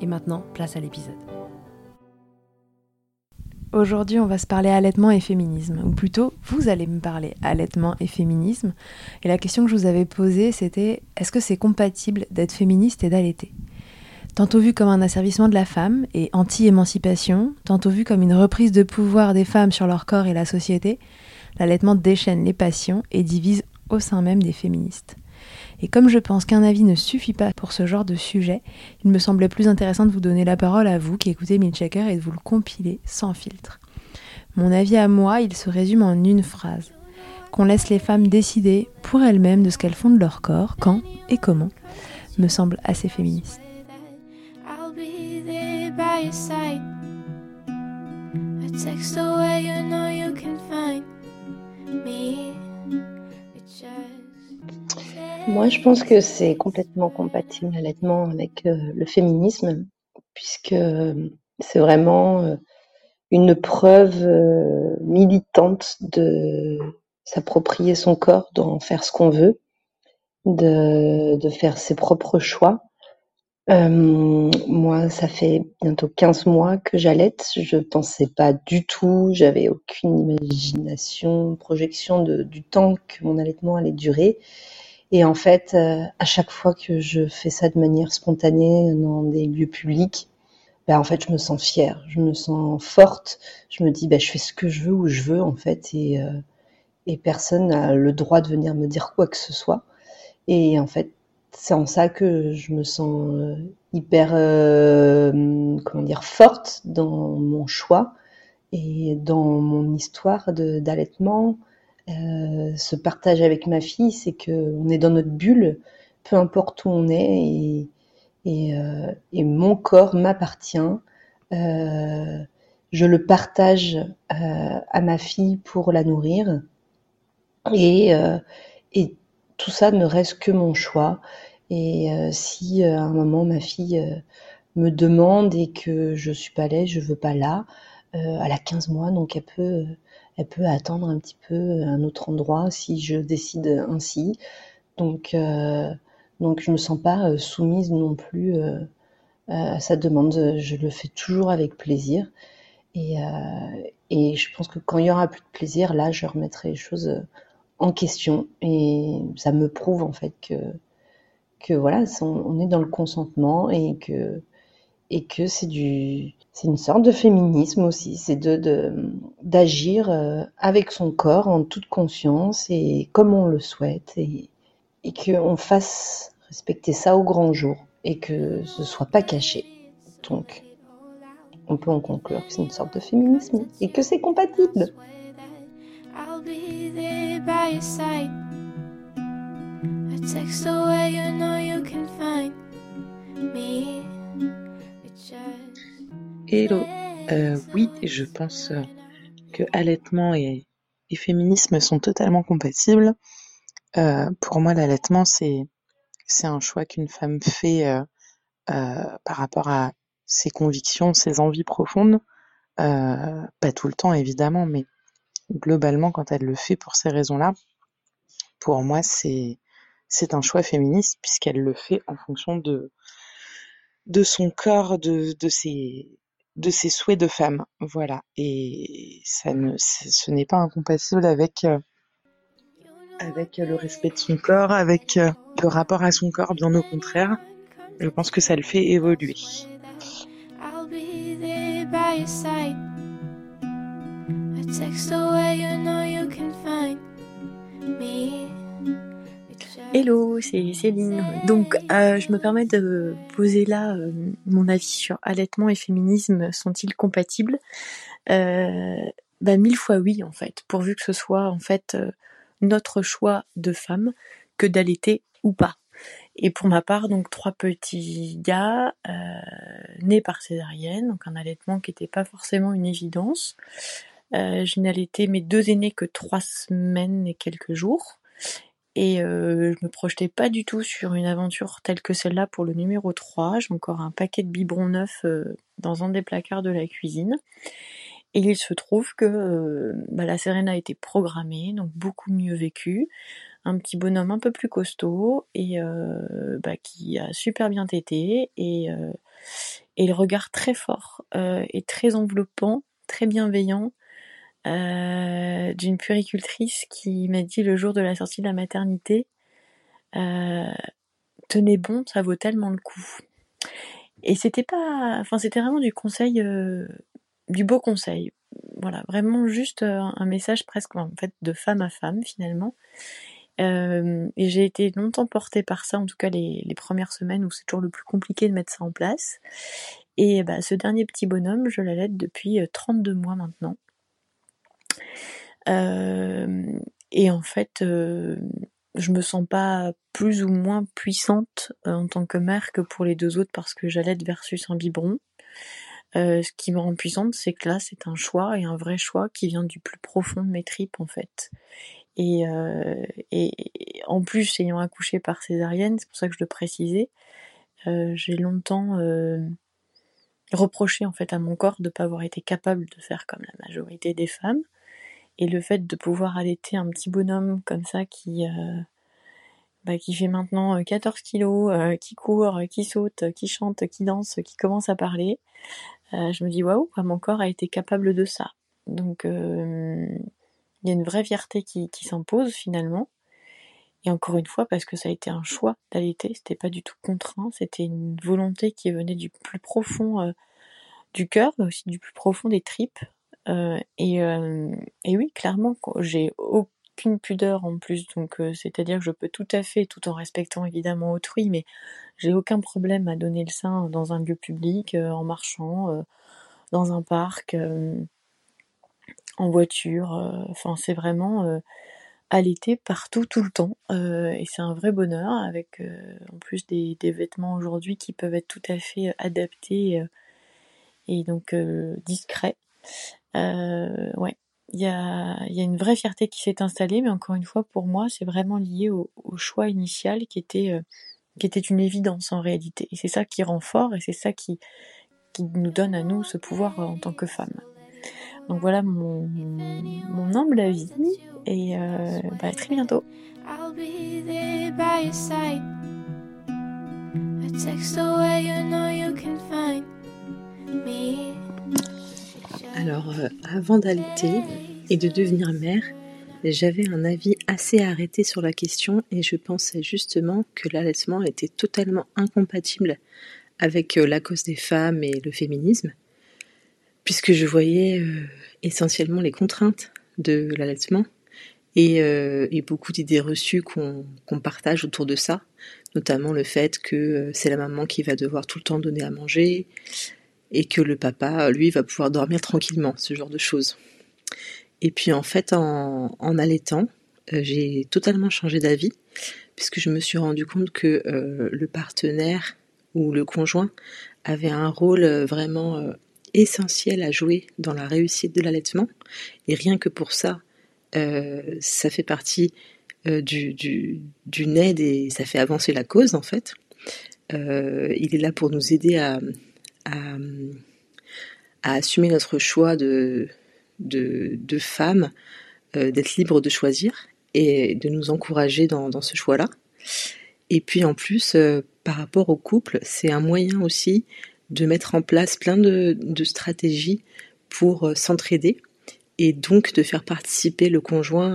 Et maintenant, place à l'épisode. Aujourd'hui, on va se parler allaitement et féminisme, ou plutôt, vous allez me parler allaitement et féminisme. Et la question que je vous avais posée, c'était est-ce que c'est compatible d'être féministe et d'allaiter? Tantôt vu comme un asservissement de la femme et anti-émancipation, tantôt vu comme une reprise de pouvoir des femmes sur leur corps et la société, l'allaitement déchaîne les passions et divise au sein même des féministes. Et comme je pense qu'un avis ne suffit pas pour ce genre de sujet, il me semblait plus intéressant de vous donner la parole à vous qui écoutez Milchecker et de vous le compiler sans filtre. Mon avis à moi, il se résume en une phrase. Qu'on laisse les femmes décider pour elles-mêmes de ce qu'elles font de leur corps, quand et comment, me semble assez féministe. Moi, je pense que c'est complètement compatible l'allaitement avec euh, le féminisme, puisque euh, c'est vraiment euh, une preuve militante de s'approprier son corps, d'en faire ce qu'on veut, de, faire ses propres choix. moi, ça fait bientôt 15 mois que j'allaite. Je pensais pas du tout, j'avais aucune imagination, projection du temps que mon allaitement allait durer. Et en fait, euh, à chaque fois que je fais ça de manière spontanée dans des lieux publics, ben en fait, je me sens fière, je me sens forte. Je me dis, ben, je fais ce que je veux où je veux, en fait, et, euh, et personne n'a le droit de venir me dire quoi que ce soit. Et en fait, c'est en ça que je me sens euh, hyper, comment dire, forte dans mon choix et dans mon histoire d'allaitement, euh, ce partage avec ma fille, c'est qu'on est dans notre bulle, peu importe où on est, et, euh, mon corps m'appartient. Euh, je le partage à ma fille pour la nourrir, et, et tout ça ne reste que mon choix. Et si à un moment ma fille me demande et que je suis pas là, je veux pas là, elle a 15 mois, donc elle peut elle peut attendre un petit peu un autre endroit si je décide ainsi. Donc, euh, donc je me sens pas euh, soumise non plus euh, à sa demande. Je le fais toujours avec plaisir. Et, et je pense que quand il y aura plus de plaisir, là, je remettrai les choses en question. Et ça me prouve en fait que, que voilà, on est dans le consentement et que, et que c'est du, c'est une sorte de féminisme aussi, c'est de, d'agir euh, avec son corps en toute conscience et comme on le souhaite et, et qu'on fasse respecter ça au grand jour et que ce soit pas caché. Donc, on peut en conclure que c'est une sorte de féminisme et que c'est compatible. Hello, euh, oui, je pense euh, que allaitement et, féminisme sont totalement compatibles. Euh, pour moi, l'allaitement, c'est un choix qu'une femme fait par rapport à ses convictions, ses envies profondes. pas tout le temps, évidemment, mais globalement, quand elle le fait pour ces raisons-là, pour moi, c'est un choix féministe puisqu'elle le fait en fonction de de son corps, de, de ses de ses souhaits de femme, voilà. Et ça ne, ce n'est pas incompatible avec euh, avec le respect de son corps, avec euh, le rapport à son corps, bien au contraire. Je pense que ça le fait évoluer. Hello, c'est Céline. Donc, euh, je me permets de poser là euh, mon avis sur allaitement et féminisme. Sont-ils compatibles? Euh, bah, Mille fois oui, en fait, pourvu que ce soit en fait notre choix de femme que d'allaiter ou pas. Et pour ma part, donc trois petits gars nés par césarienne, donc un allaitement qui n'était pas forcément une évidence. je n'ai allaité mes deux aînés que trois semaines et quelques jours et euh, je me projetais pas du tout sur une aventure telle que celle-là pour le numéro 3. J'ai encore un paquet de biberons neufs euh, dans un des placards de la cuisine. Et il se trouve que euh, bah, la Serena a été programmée, donc beaucoup mieux vécue. Un petit bonhomme un peu plus costaud et euh, bah, qui a super bien tété et, et le regard très fort et très enveloppant, très bienveillant euh, d'une puricultrice qui m'a dit le jour de la sortie de la maternité euh, tenez bon, ça vaut tellement le coup. Et c'était pas, enfin c'était vraiment du conseil, euh, du beau conseil. Voilà, vraiment juste un message presque en fait de femme à femme finalement. et j'ai été longtemps portée par ça, en tout cas les, premières semaines où c'est toujours le plus compliqué de mettre ça en place. Et bah, ce dernier petit bonhomme, je l'allaite depuis 32 mois maintenant. Euh, et en fait, euh, je me sens pas plus ou moins puissante euh, en tant que mère que pour les deux autres parce que j'allaite versus un biberon. ce qui me rend puissante, c'est que là, c'est un choix et un vrai choix qui vient du plus profond de mes tripes en fait. Et, et, en plus, ayant accouché par césarienne, c'est pour ça que je le précisais, j'ai longtemps reproché en fait à mon corps de ne pas avoir été capable de faire comme la majorité des femmes. Et le fait de pouvoir allaiter un petit bonhomme comme ça qui, euh, bah, fait maintenant 14 euh, kilos, euh, qui court, qui saute, qui chante, qui danse, qui commence à parler, je me dis waouh, mon corps a été capable de ça. Donc il y a une vraie fierté qui, qui s'impose finalement. Et encore une fois, parce que ça a été un choix d'allaiter, c'était pas du tout contraint, c'était une volonté qui venait du plus profond du cœur, mais aussi du plus profond des tripes. Euh, et, euh, et oui, clairement, j'ai aucune pudeur en plus, donc euh, c'est-à-dire que je peux tout à fait, tout en respectant évidemment autrui, mais j'ai aucun problème à donner le sein dans un lieu public, en marchant, dans un parc, en voiture. Enfin, c'est vraiment allaiter partout, tout le temps. et c'est un vrai bonheur, avec en plus des vêtements aujourd'hui qui peuvent être tout à fait adaptés et donc discrets. Euh, ouais, il y a, a, une vraie fierté qui s'est installée, mais encore une fois, pour moi, c'est vraiment lié au, choix initial qui était, euh, qui était une évidence en réalité. Et c'est ça qui rend fort et c'est ça qui, qui nous donne à nous ce pouvoir en tant que femmes. Donc voilà mon, mon humble avis et euh, bah, à très bientôt. Alors, euh, avant d'allaiter et de devenir mère, j'avais un avis assez arrêté sur la question et je pensais justement que l'allaitement était totalement incompatible avec la cause des femmes et le féminisme, puisque je voyais essentiellement les contraintes de l'allaitement et, beaucoup d'idées reçues qu'on partage autour de ça, notamment le fait que c'est la maman qui va devoir tout le temps donner à manger et que le papa, lui, va pouvoir dormir tranquillement, ce genre de choses. Et puis en fait, en, allaitant, j'ai totalement changé d'avis puisque je me suis rendu compte que euh, le partenaire ou le conjoint avait un rôle euh, vraiment euh, essentiel à jouer dans la réussite de l'allaitement. Et rien que pour ça, ça fait partie du, du, d'une aide et ça fait avancer la cause en fait. il est là pour nous aider à, à, assumer notre choix de, de, femme, d'être libre de choisir et de nous encourager dans, dans ce choix-là. Et puis en plus, euh, par rapport au couple, c'est un moyen aussi de mettre en place plein de, de stratégies pour euh, s'entraider et donc de faire participer le conjoint.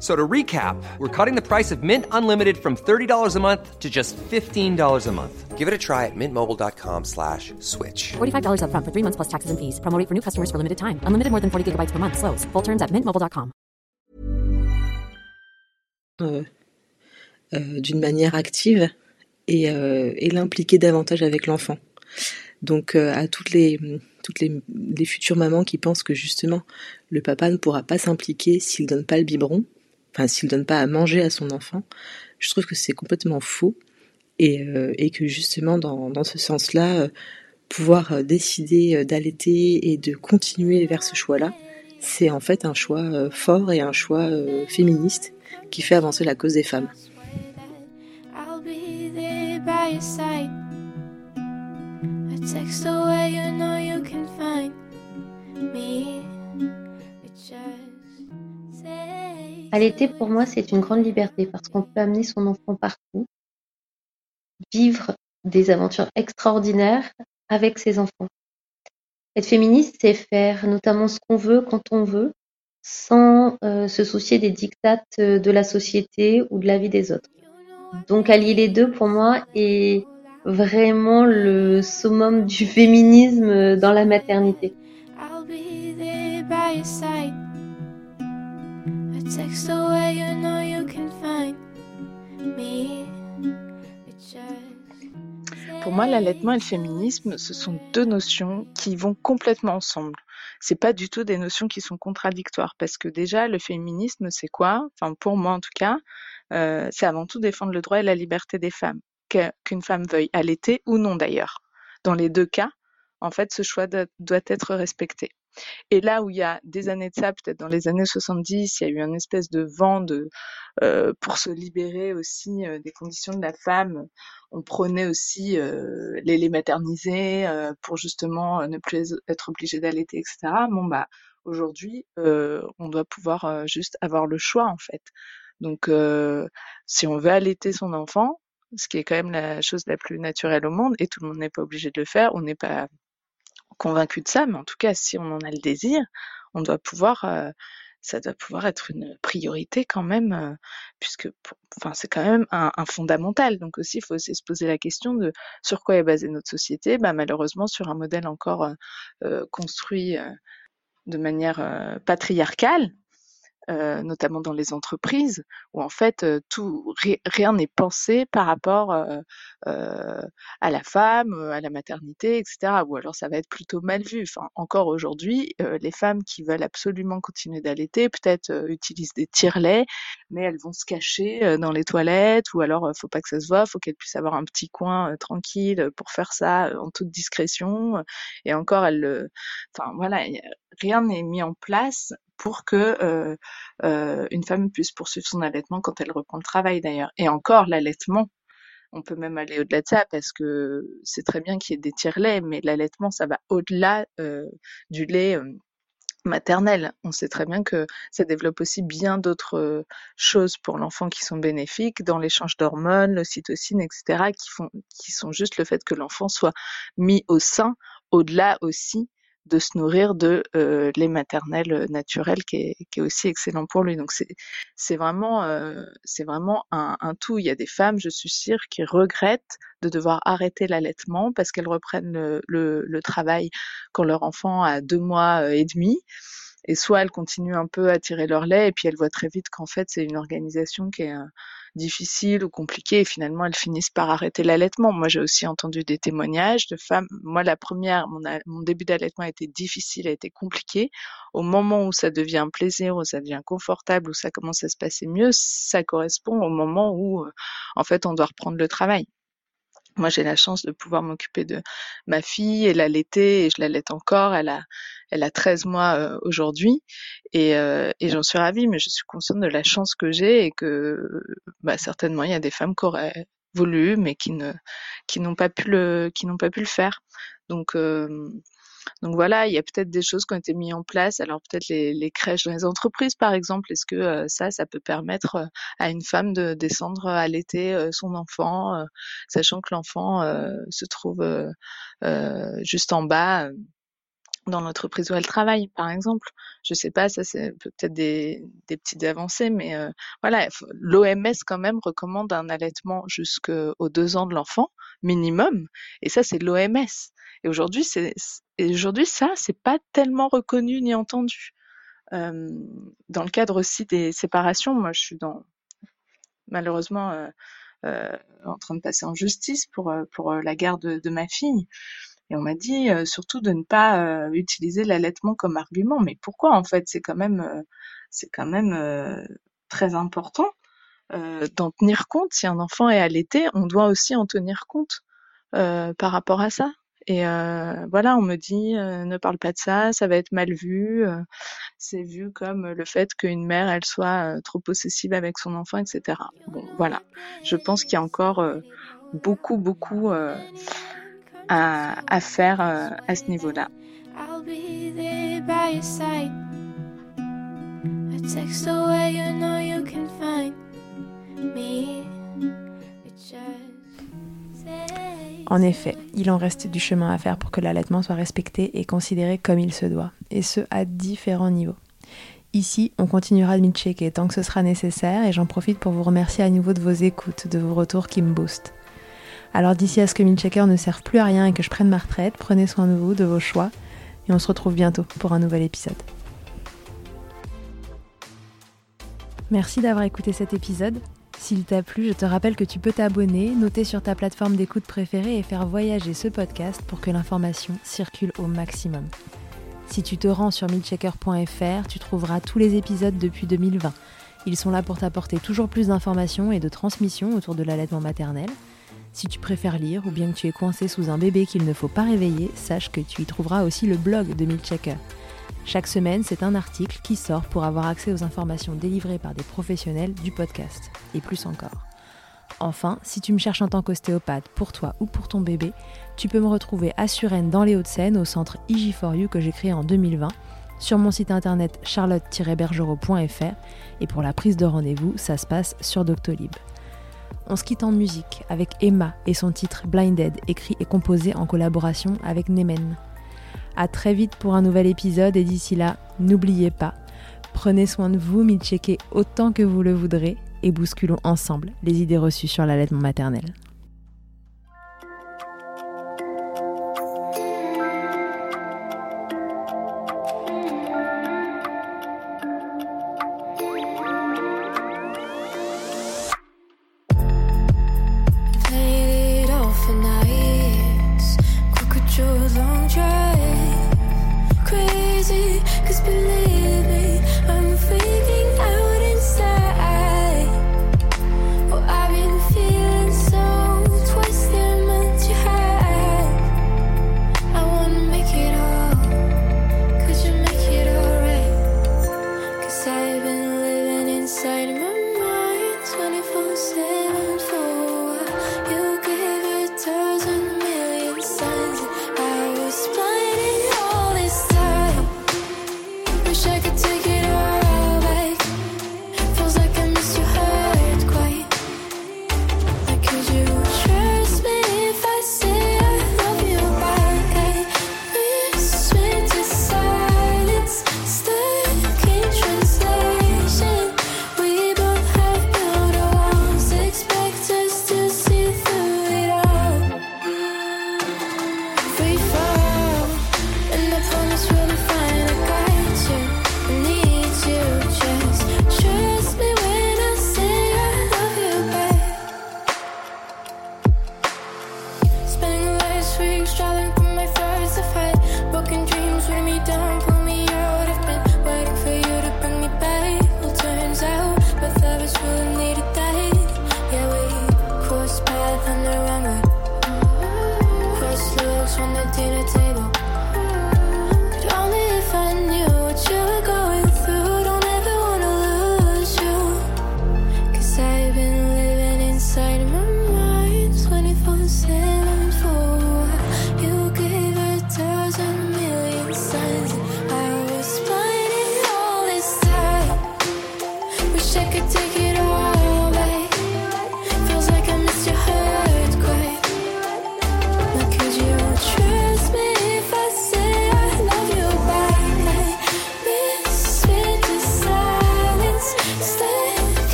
So to recap, we're cutting the price of Mint Unlimited from $30 a month to just $15 a month. Give it a try at mintmobile.com slash switch. $45 up front for three months plus taxes and fees. Promo for new customers for limited time. Unlimited more than 40 gigabytes per month. Slows. Full terms at mintmobile.com. Euh, euh, d'une manière active et, euh, et l'impliquer davantage avec l'enfant. Donc euh, à toutes les toutes les, les, futures mamans qui pensent que justement le papa ne pourra pas s'impliquer s'il donne pas le biberon, enfin s'il donne pas à manger à son enfant, je trouve que c'est complètement faux. Et, euh, et, que justement dans, dans ce sens-là, euh, pouvoir euh, décider euh, d'allaiter et de continuer vers ce choix-là, c'est en fait un choix euh, fort et un choix féministe qui fait avancer la cause des femmes. Allaiter, pour moi, c'est une grande liberté parce qu'on peut amener son enfant partout, vivre des aventures extraordinaires avec ses enfants. Être féministe, c'est faire notamment ce qu'on veut quand on veut, sans euh, se soucier des dictates euh, de la société ou de la vie des autres. Donc allier les deux, pour moi, est vraiment le summum du féminisme dans la maternité. Pour moi, l'allaitement et le féminisme, ce sont deux notions qui vont complètement ensemble. C'est pas du tout des notions qui sont contradictoires parce que déjà, le féminisme, c'est quoi? Enfin, pour moi en tout cas, euh, c'est avant tout défendre le droit et la liberté des femmes, qu'une femme veuille allaiter ou non d'ailleurs. Dans les deux cas, en fait, ce choix doit être respecté. Et là où il y a des années de ça, peut-être dans les années 70, il y a eu un espèce de vent de euh, pour se libérer aussi euh, des conditions de la femme. On prenait aussi euh, les laits maternisés euh, pour justement ne plus être obligé d'allaiter, etc. Bon bah aujourd'hui, on doit pouvoir juste avoir le choix en fait. Donc si on veut allaiter son enfant, ce qui est quand même la chose la plus naturelle au monde, et tout le monde n'est pas obligé de le faire, on n'est pas convaincu de ça, mais en tout cas, si on en a le désir, on doit pouvoir, euh, ça doit pouvoir être une priorité quand même, euh, puisque, enfin, c'est quand même un, fondamental. Donc aussi, il faut aussi se poser la question de sur quoi est basée notre société. Bah, malheureusement, sur un modèle encore euh construit de manière patriarcale, euh, notamment dans les entreprises, où en fait euh, tout rien n'est pensé par rapport euh, euh, à la femme, à la maternité, etc. Ou alors ça va être plutôt mal vu. Enfin, encore aujourd'hui, les femmes qui veulent absolument continuer d'allaiter, peut-être utilisent des tire-laits, mais elles vont se cacher dans les toilettes, ou alors faut pas que ça se voit, faut qu'elles puissent avoir un petit coin tranquille pour faire ça en toute discrétion. Et encore, elles, enfin voilà, rien n'est mis en place pour que euh, euh, une femme puisse poursuivre son allaitement quand elle reprend le travail d'ailleurs. Et encore, l'allaitement, on peut même aller au-delà de ça parce que c'est très bien qu'il y ait des tire-laits, mais l'allaitement, ça va au-delà euh, du lait maternelle. On sait très bien que ça développe aussi bien d'autres choses pour l'enfant qui sont bénéfiques dans l'échange d'hormones, l'ocytocine, etc., qui sont juste le fait que l'enfant soit mis au sein, au-delà aussi de se nourrir de euh, lait maternel naturel qui est, aussi excellent pour lui. Donc c'est vraiment c'est vraiment un, tout. Il y a des femmes, je suis sûre, qui regrettent de devoir arrêter l'allaitement parce qu'elles reprennent le, travail quand leur enfant a deux mois et demi et soit elles continuent un peu à tirer leur lait et puis elles voient très vite qu'en fait c'est une organisation qui est euh, difficile ou compliquée et finalement elles finissent par arrêter l'allaitement. Moi j'ai aussi entendu des témoignages de femmes. Moi la première, mon, début d'allaitement a été difficile, a été compliqué. Au moment où ça devient un plaisir, où ça devient confortable, où ça commence à se passer mieux, ça correspond au moment où euh, en fait on doit reprendre le travail. Moi, j'ai la chance de pouvoir m'occuper de ma fille et l'allaiter, et je l'allaite encore. Elle a, elle a 13 mois euh, aujourd'hui, et, euh, et j'en suis ravie, mais je suis consciente de la chance que j'ai et que bah, certainement il y a des femmes qui auraient voulu, mais qui ne, qui n'ont pas pu le, qui n'ont pas pu le faire. Donc, euh, donc voilà, il y a peut-être des choses qui ont été mises en place. Alors peut-être les, crèches dans les entreprises, par exemple. Est-ce que euh, ça, ça peut permettre euh, à une femme de descendre à allaiter euh, son enfant, sachant que l'enfant se trouve juste en bas dans l'entreprise où elle travaille, par exemple? Je sais pas, ça c'est peut-être des, petites avancées, mais euh, voilà, l'OMS quand même recommande un allaitement jusqu'aux deux ans de l'enfant minimum, et ça c'est l'OMS. Et aujourd'hui, c'est aujourd'hui ça, c'est pas tellement reconnu ni entendu. Euh, dans le cadre aussi des séparations, moi je suis dans malheureusement euh, euh en train de passer en justice pour pour la garde de, ma fille. Et on m'a dit surtout de ne pas utiliser l'allaitement comme argument. Mais pourquoi en fait? C'est quand même, c'est quand même très important d'en tenir compte. Si un enfant est allaité, on doit aussi en tenir compte par rapport à ça. Et voilà, on me dit ne parle pas de ça, ça va être mal vu. C'est vu comme le fait qu'une mère, elle soit trop possessive avec son enfant, etc. Bon, voilà. Je pense qu'il y a encore beaucoup, beaucoup à, à faire à ce niveau-là. En effet, il en reste du chemin à faire pour que l'allaitement soit respecté et considéré comme il se doit, et ce à différents niveaux. Ici, on continuera de checker tant que ce sera nécessaire et j'en profite pour vous remercier à nouveau de vos écoutes, de vos retours qui me boostent. Alors d'ici à ce que Milchecker ne serve plus à rien et que je prenne ma retraite, prenez soin de vous, de vos choix, et on se retrouve bientôt pour un nouvel épisode. Merci d'avoir écouté cet épisode. S'il t'a plu, je te rappelle que tu peux t'abonner, noter sur ta plateforme d'écoute préférée et faire voyager ce podcast pour que l'information circule au maximum. Si tu te rends sur milchecker.fr, tu trouveras tous les épisodes depuis 2020. Ils sont là pour t'apporter toujours plus d'informations et de transmissions autour de l'allaitement maternel. Si tu préfères lire ou bien que tu es coincé sous un bébé qu'il ne faut pas réveiller, sache que tu y trouveras aussi le blog de Milchecker. Chaque semaine, c'est un article qui sort pour avoir accès aux informations délivrées par des professionnels du podcast, et plus encore. Enfin, si tu me cherches en tant qu'ostéopathe pour toi ou pour ton bébé, tu peux me retrouver à Suresnes dans les Hauts-de-Seine au centre IG4U que j'ai créé en 2020, sur mon site internet charlotte-bergerot.fr et pour la prise de rendez-vous, ça se passe sur Doctolib. On se quitte en musique avec Emma et son titre Blinded, écrit et composé en collaboration avec Nemen. À très vite pour un nouvel épisode et d'ici là, n'oubliez pas, prenez soin de vous, checker autant que vous le voudrez et bousculons ensemble les idées reçues sur l'allaitement maternel.